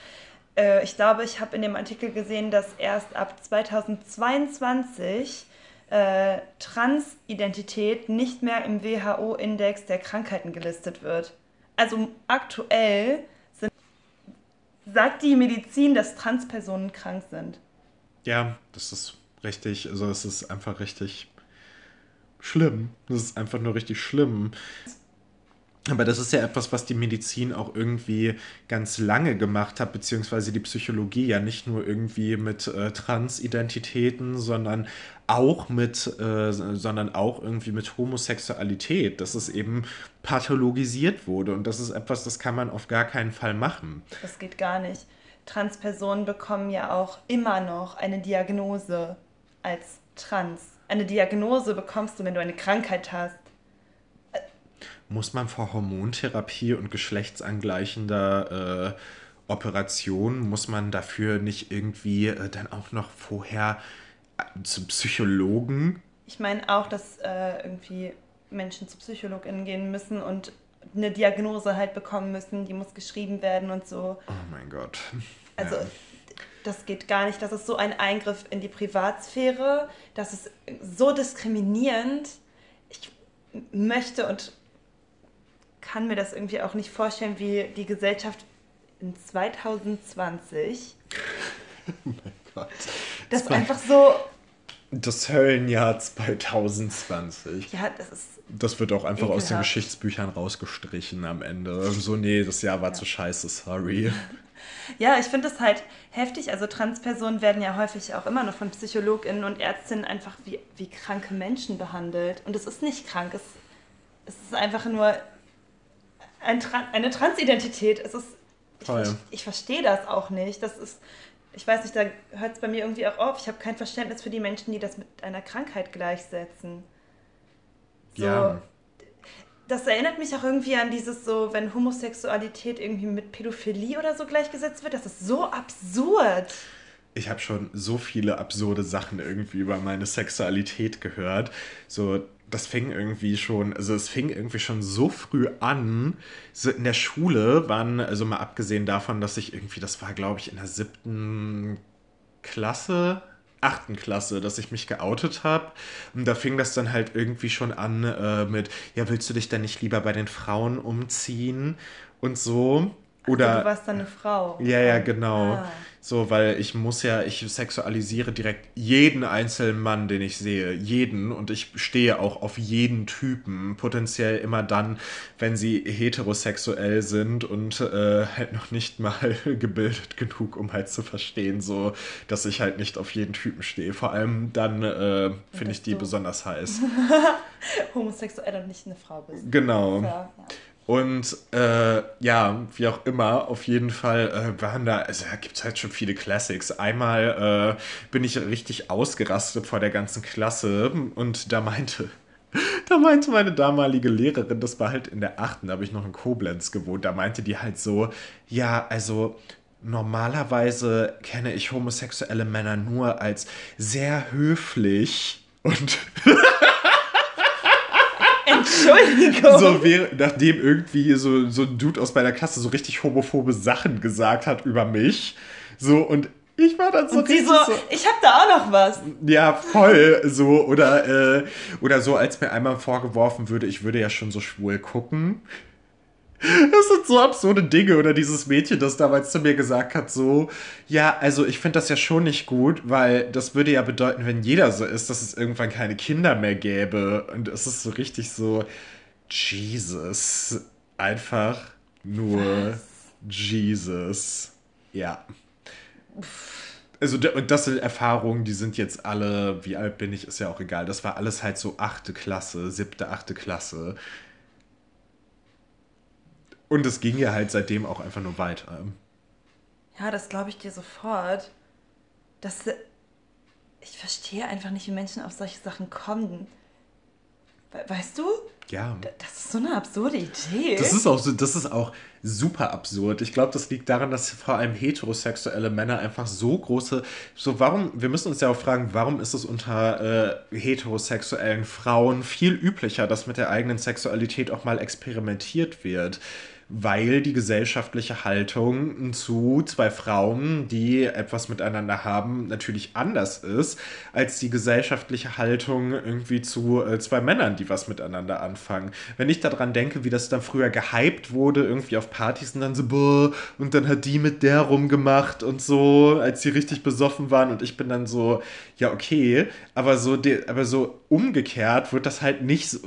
äh, ich glaube, ich habe in dem Artikel gesehen, dass erst ab 2022 äh, Transidentität nicht mehr im WHO-Index der Krankheiten gelistet wird. Also aktuell sind, sagt die Medizin, dass Transpersonen krank sind. Ja, das ist richtig, also es ist einfach richtig schlimm. Das ist einfach nur richtig schlimm. Aber das ist ja etwas, was die Medizin auch irgendwie ganz lange gemacht hat, beziehungsweise die Psychologie ja nicht nur irgendwie mit äh, Transidentitäten, sondern auch mit, äh, sondern auch irgendwie mit Homosexualität, dass es eben pathologisiert wurde. Und das ist etwas, das kann man auf gar keinen Fall machen. Das geht gar nicht. Transpersonen bekommen ja auch immer noch eine Diagnose als trans eine Diagnose bekommst du, wenn du eine Krankheit hast. Muss man vor Hormontherapie und geschlechtsangleichender äh, Operation, muss man dafür nicht irgendwie äh, dann auch noch vorher äh, zum Psychologen? Ich meine auch, dass äh, irgendwie Menschen zu PsychologInnen gehen müssen und eine Diagnose halt bekommen müssen, die muss geschrieben werden und so. Oh mein Gott. Also ja das geht gar nicht. Das ist so ein Eingriff in die Privatsphäre. Das ist so diskriminierend. Ich möchte und kann mir das irgendwie auch nicht vorstellen, wie die Gesellschaft in 2020. oh mein Gott. Das ist einfach so. Das Höllenjahr 2020. Ja, das ist. Das wird auch einfach ekelhaft. aus den Geschichtsbüchern rausgestrichen am Ende. So, nee, das Jahr war ja. zu scheiße, sorry. Ja, ich finde das halt heftig. Also Transpersonen werden ja häufig auch immer noch von PsychologInnen und Ärztinnen einfach wie, wie kranke Menschen behandelt. Und es ist nicht krank, es, es ist einfach nur ein, eine Transidentität. Es ist, ich, ich, ich verstehe das auch nicht. Das ist, ich weiß nicht, da hört es bei mir irgendwie auch auf. Ich habe kein Verständnis für die Menschen, die das mit einer Krankheit gleichsetzen. So, ja das erinnert mich auch irgendwie an dieses so, wenn Homosexualität irgendwie mit Pädophilie oder so gleichgesetzt wird. Das ist so absurd. ich habe schon so viele absurde Sachen irgendwie über meine Sexualität gehört. So, das fing irgendwie schon, also es fing irgendwie schon so früh an. So in der Schule waren, also mal abgesehen davon, dass ich irgendwie, das war glaube ich in der siebten Klasse, achten Klasse, dass ich mich geoutet habe. Und da fing das dann halt irgendwie schon an äh, mit, ja, willst du dich denn nicht lieber bei den Frauen umziehen und so? Oder also du warst dann eine Frau. Ja, ja, genau. Ah. So, weil ich muss ja, ich sexualisiere direkt jeden einzelnen Mann, den ich sehe. Jeden. Und ich stehe auch auf jeden Typen. Potenziell immer dann, wenn sie heterosexuell sind und äh, halt noch nicht mal gebildet genug, um halt zu verstehen, so, dass ich halt nicht auf jeden Typen stehe. Vor allem dann äh, finde ich die besonders heiß. Homosexuell und nicht eine Frau bist. Genau. Ja, ja. Und äh, ja, wie auch immer, auf jeden Fall äh, waren da, also da gibt es halt schon viele Classics. Einmal äh, bin ich richtig ausgerastet vor der ganzen Klasse und da meinte, da meinte meine damalige Lehrerin, das war halt in der achten, da habe ich noch in Koblenz gewohnt, da meinte die halt so, ja, also normalerweise kenne ich homosexuelle Männer nur als sehr höflich und Entschuldigung. So, nachdem irgendwie so, so ein Dude aus meiner Klasse so richtig homophobe Sachen gesagt hat über mich. So, und ich war dann so und sie so, so, ich hab da auch noch was. Ja, voll so. Oder, äh, oder so, als mir einmal vorgeworfen würde, ich würde ja schon so schwul gucken. Das sind so absurde Dinge. Oder dieses Mädchen, das damals zu mir gesagt hat, so, ja, also ich finde das ja schon nicht gut, weil das würde ja bedeuten, wenn jeder so ist, dass es irgendwann keine Kinder mehr gäbe. Und es ist so richtig so, Jesus. Einfach nur Was? Jesus. Ja. Also, und das sind Erfahrungen, die sind jetzt alle, wie alt bin ich, ist ja auch egal. Das war alles halt so achte Klasse, siebte, achte Klasse. Und es ging ja halt seitdem auch einfach nur weiter. Ja, das glaube ich dir sofort. Das, ich verstehe einfach nicht, wie Menschen auf solche Sachen kommen. Weißt du? Ja. Das ist so eine absurde Idee. Das ist auch, so, das ist auch super absurd. Ich glaube, das liegt daran, dass vor allem heterosexuelle Männer einfach so große. So, warum, wir müssen uns ja auch fragen, warum ist es unter äh, heterosexuellen Frauen viel üblicher, dass mit der eigenen Sexualität auch mal experimentiert wird? Weil die gesellschaftliche Haltung zu zwei Frauen, die etwas miteinander haben, natürlich anders ist als die gesellschaftliche Haltung irgendwie zu äh, zwei Männern, die was miteinander anfangen. Wenn ich daran denke, wie das dann früher gehypt wurde, irgendwie auf Partys und dann so, boah, und dann hat die mit der rumgemacht und so, als sie richtig besoffen waren und ich bin dann so, ja, okay, aber so, aber so umgekehrt wird das halt nicht so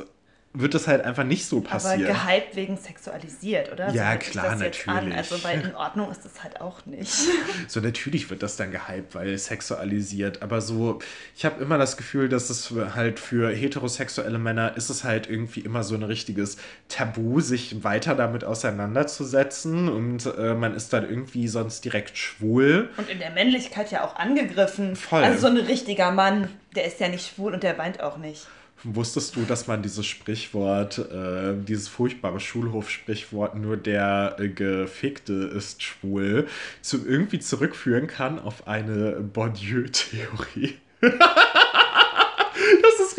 wird das halt einfach nicht so passieren. Aber gehypt wegen sexualisiert, oder? Ja, so klar, natürlich. Also, weil in Ordnung ist das halt auch nicht. So, natürlich wird das dann gehypt, weil sexualisiert. Aber so, ich habe immer das Gefühl, dass es halt für heterosexuelle Männer ist es halt irgendwie immer so ein richtiges Tabu, sich weiter damit auseinanderzusetzen. Und äh, man ist dann irgendwie sonst direkt schwul. Und in der Männlichkeit ja auch angegriffen. Voll. Also so ein richtiger Mann, der ist ja nicht schwul und der weint auch nicht. Wusstest du, dass man dieses Sprichwort, äh, dieses furchtbare Schulhof-Sprichwort, nur der äh, Gefickte ist schwul, zu, irgendwie zurückführen kann auf eine Bourdieu-Theorie?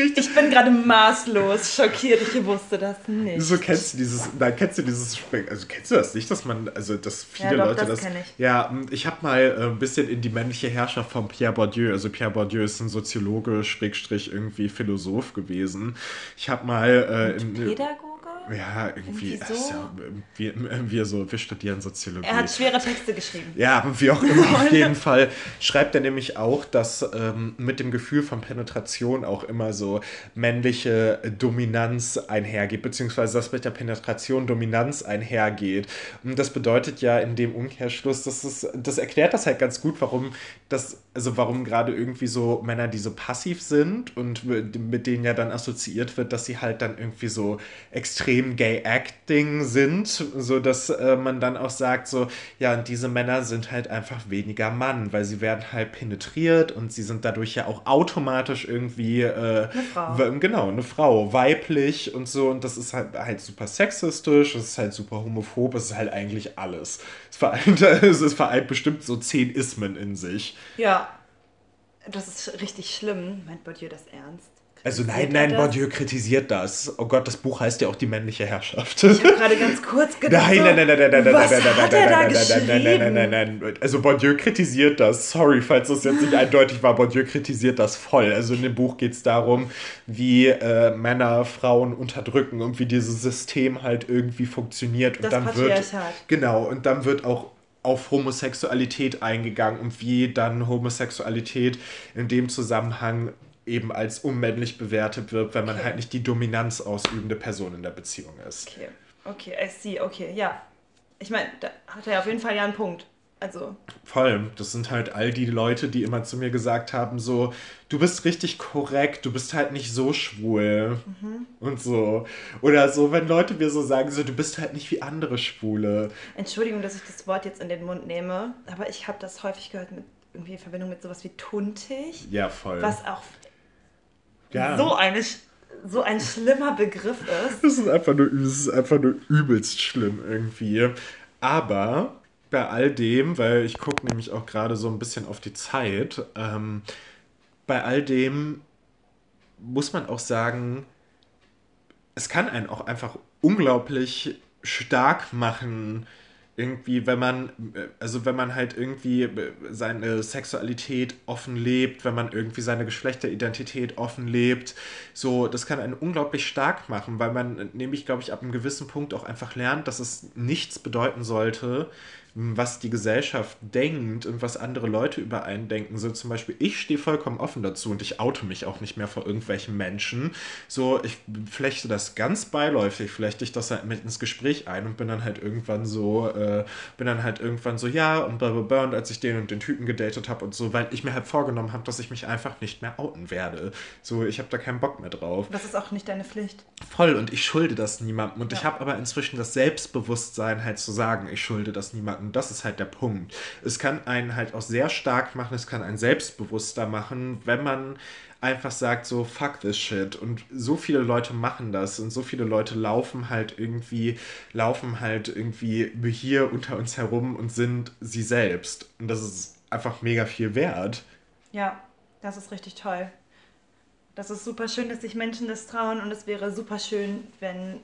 Richtig. Ich bin gerade maßlos schockiert. Ich wusste das nicht. So kennst du dieses, nein, kennst du dieses, also kennst du das nicht, dass man, also dass viele ja, doch, Leute das. das ich. Ja, ich habe mal äh, ein bisschen in die männliche Herrschaft von Pierre Bourdieu, also Pierre Bourdieu ist ein Soziologe, Schrägstrich irgendwie Philosoph gewesen. Ich habe mal äh, in, Pädagoge? Ja, irgendwie. irgendwie so? ja, wir, wir, so, wir studieren Soziologie. Er hat schwere Texte geschrieben. Ja, wie auch immer. auf jeden Fall schreibt er nämlich auch, dass ähm, mit dem Gefühl von Penetration auch immer so männliche Dominanz einhergeht, beziehungsweise dass mit der Penetration Dominanz einhergeht. Und das bedeutet ja in dem Umkehrschluss, dass es, das erklärt das halt ganz gut, warum das, also warum gerade irgendwie so Männer, die so passiv sind und mit denen ja dann assoziiert wird, dass sie halt dann irgendwie so extrem extrem gay acting sind, so dass äh, man dann auch sagt so, ja, und diese Männer sind halt einfach weniger Mann, weil sie werden halt penetriert und sie sind dadurch ja auch automatisch irgendwie äh, eine Frau. genau, eine Frau, weiblich und so und das ist halt halt super sexistisch, es ist halt super homophob, es ist halt eigentlich alles. Es vereint, es vereint bestimmt so zehn Ismen in sich. Ja. Das ist richtig schlimm. Meint Bourdieu das ernst? Also nein, nein, Bourdieu kritisiert das. Oh Gott, das Buch heißt ja auch die männliche Herrschaft. Ich habe gerade ganz kurz gedacht. Nein, nein, nein, nein, nein, nein, nein, nein, nein, nein, nein, nein, nein, nein, nein, nein, nein. Also Bourdieu kritisiert das. Sorry, falls das jetzt nicht eindeutig war. Bourdieu kritisiert das voll. Also in dem Buch geht es darum, wie äh, Männer Frauen unterdrücken und wie dieses System halt irgendwie funktioniert. Und das dann wird genau und dann wird auch auf Homosexualität eingegangen und wie dann Homosexualität in dem Zusammenhang eben als unmännlich bewertet wird, wenn man okay. halt nicht die Dominanz ausübende Person in der Beziehung ist. Okay, okay, I see, okay, ja. Ich meine, da hat er auf jeden Fall ja einen Punkt. Also. Voll. Das sind halt all die Leute, die immer zu mir gesagt haben: so, du bist richtig korrekt, du bist halt nicht so schwul. Mhm. Und so. Oder so, wenn Leute mir so sagen, so, du bist halt nicht wie andere Schwule. Entschuldigung, dass ich das Wort jetzt in den Mund nehme, aber ich habe das häufig gehört mit irgendwie in Verbindung mit sowas wie tuntig. Ja, voll. Was auch ja. so, eine, so ein schlimmer Begriff ist. Es ist einfach nur, es ist einfach nur übelst schlimm irgendwie. Aber bei all dem, weil ich gucke nämlich auch gerade so ein bisschen auf die Zeit, ähm, bei all dem muss man auch sagen, es kann einen auch einfach unglaublich stark machen, irgendwie, wenn man, also wenn man halt irgendwie seine Sexualität offen lebt, wenn man irgendwie seine Geschlechteridentität offen lebt, so, das kann einen unglaublich stark machen, weil man nämlich, glaube ich, ab einem gewissen Punkt auch einfach lernt, dass es nichts bedeuten sollte, was die Gesellschaft denkt und was andere Leute über einen denken. So zum Beispiel, ich stehe vollkommen offen dazu und ich oute mich auch nicht mehr vor irgendwelchen Menschen. So, ich flechte das ganz beiläufig, flechte ich das halt mit ins Gespräch ein und bin dann halt irgendwann so, äh, bin dann halt irgendwann so, ja, und bla bla bla, und als ich den und den Typen gedatet habe und so, weil ich mir halt vorgenommen habe, dass ich mich einfach nicht mehr outen werde. So, ich habe da keinen Bock mehr drauf. Das ist auch nicht deine Pflicht. Voll, und ich schulde das niemandem. Und ja. ich habe aber inzwischen das Selbstbewusstsein halt zu sagen, ich schulde das niemandem und das ist halt der Punkt. Es kann einen halt auch sehr stark machen, es kann einen selbstbewusster machen, wenn man einfach sagt so fuck this shit und so viele Leute machen das und so viele Leute laufen halt irgendwie laufen halt irgendwie hier unter uns herum und sind sie selbst und das ist einfach mega viel wert. Ja, das ist richtig toll. Das ist super schön, dass sich Menschen das trauen und es wäre super schön, wenn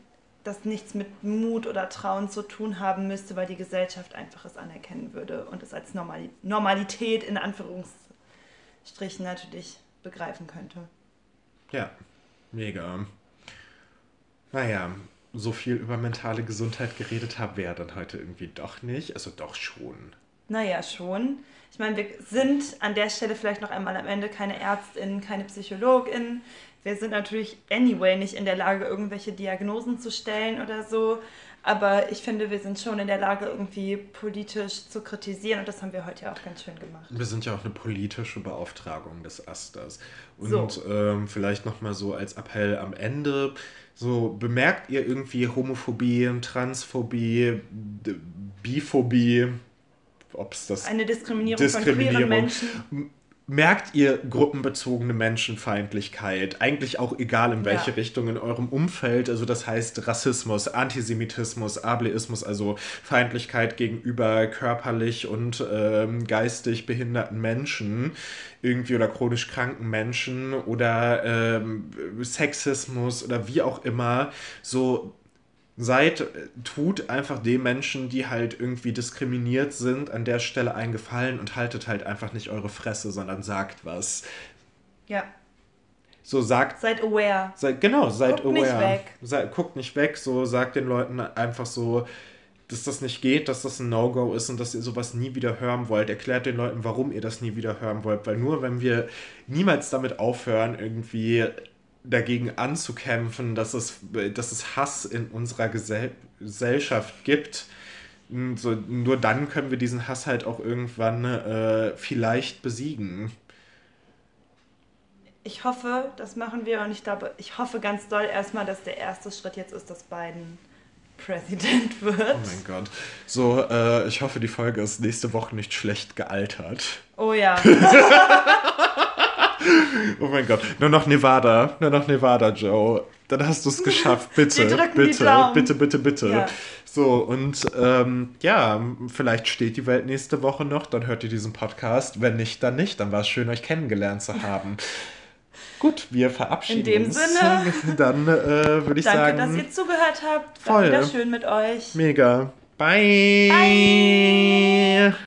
das nichts mit Mut oder Trauen zu tun haben müsste, weil die Gesellschaft einfach es anerkennen würde und es als Normalität in Anführungsstrichen natürlich begreifen könnte. Ja, mega. Naja, so viel über mentale Gesundheit geredet haben wir ja dann heute irgendwie doch nicht. Also doch schon. Naja, schon. Ich meine, wir sind an der Stelle vielleicht noch einmal am Ende keine Ärztin, keine Psychologin wir sind natürlich anyway nicht in der Lage, irgendwelche Diagnosen zu stellen oder so. Aber ich finde, wir sind schon in der Lage, irgendwie politisch zu kritisieren und das haben wir heute ja auch ganz schön gemacht. Wir sind ja auch eine politische Beauftragung des Asters. Und so. ähm, vielleicht nochmal so als Appell am Ende. So, bemerkt ihr irgendwie Homophobie, Transphobie, Biphobie, ob es das... Eine Diskriminierung, Diskriminierung von queeren Menschen merkt ihr gruppenbezogene Menschenfeindlichkeit, eigentlich auch egal in welche ja. Richtung in eurem Umfeld, also das heißt Rassismus, Antisemitismus, Ableismus, also Feindlichkeit gegenüber körperlich und ähm, geistig behinderten Menschen irgendwie oder chronisch kranken Menschen oder ähm, Sexismus oder wie auch immer, so seid, tut einfach den Menschen, die halt irgendwie diskriminiert sind, an der Stelle einen Gefallen und haltet halt einfach nicht eure Fresse, sondern sagt was. Ja. So sagt. Seid aware. Seid, genau, seid guckt aware. Nicht weg. Seid, guckt nicht weg, so sagt den Leuten einfach so, dass das nicht geht, dass das ein No-Go ist und dass ihr sowas nie wieder hören wollt. Erklärt den Leuten, warum ihr das nie wieder hören wollt, weil nur wenn wir niemals damit aufhören, irgendwie dagegen anzukämpfen, dass es, dass es Hass in unserer Gesell Gesellschaft gibt. So, nur dann können wir diesen Hass halt auch irgendwann äh, vielleicht besiegen. ich hoffe, das machen wir und ich glaube, ich hoffe ganz doll erstmal, dass der erste Schritt jetzt ist, dass Biden Präsident wird. Oh mein Gott. So, äh, ich hoffe, die Folge ist nächste Woche nicht schlecht gealtert. Oh ja. oh mein Gott. Nur noch Nevada. Nur noch Nevada, Joe. Dann hast du es geschafft. Bitte, bitte, bitte, bitte, bitte. Ja. So, und ähm, ja, vielleicht steht die Welt nächste Woche noch, dann hört ihr diesen Podcast. Wenn nicht, dann nicht. Dann war es schön, euch kennengelernt zu haben. Gut, wir verabschieden In dem uns. Sinne. Dann äh, würde ich Danke, sagen, dass ihr zugehört habt. War Voll. wieder schön mit euch. mega. Bye. Bye.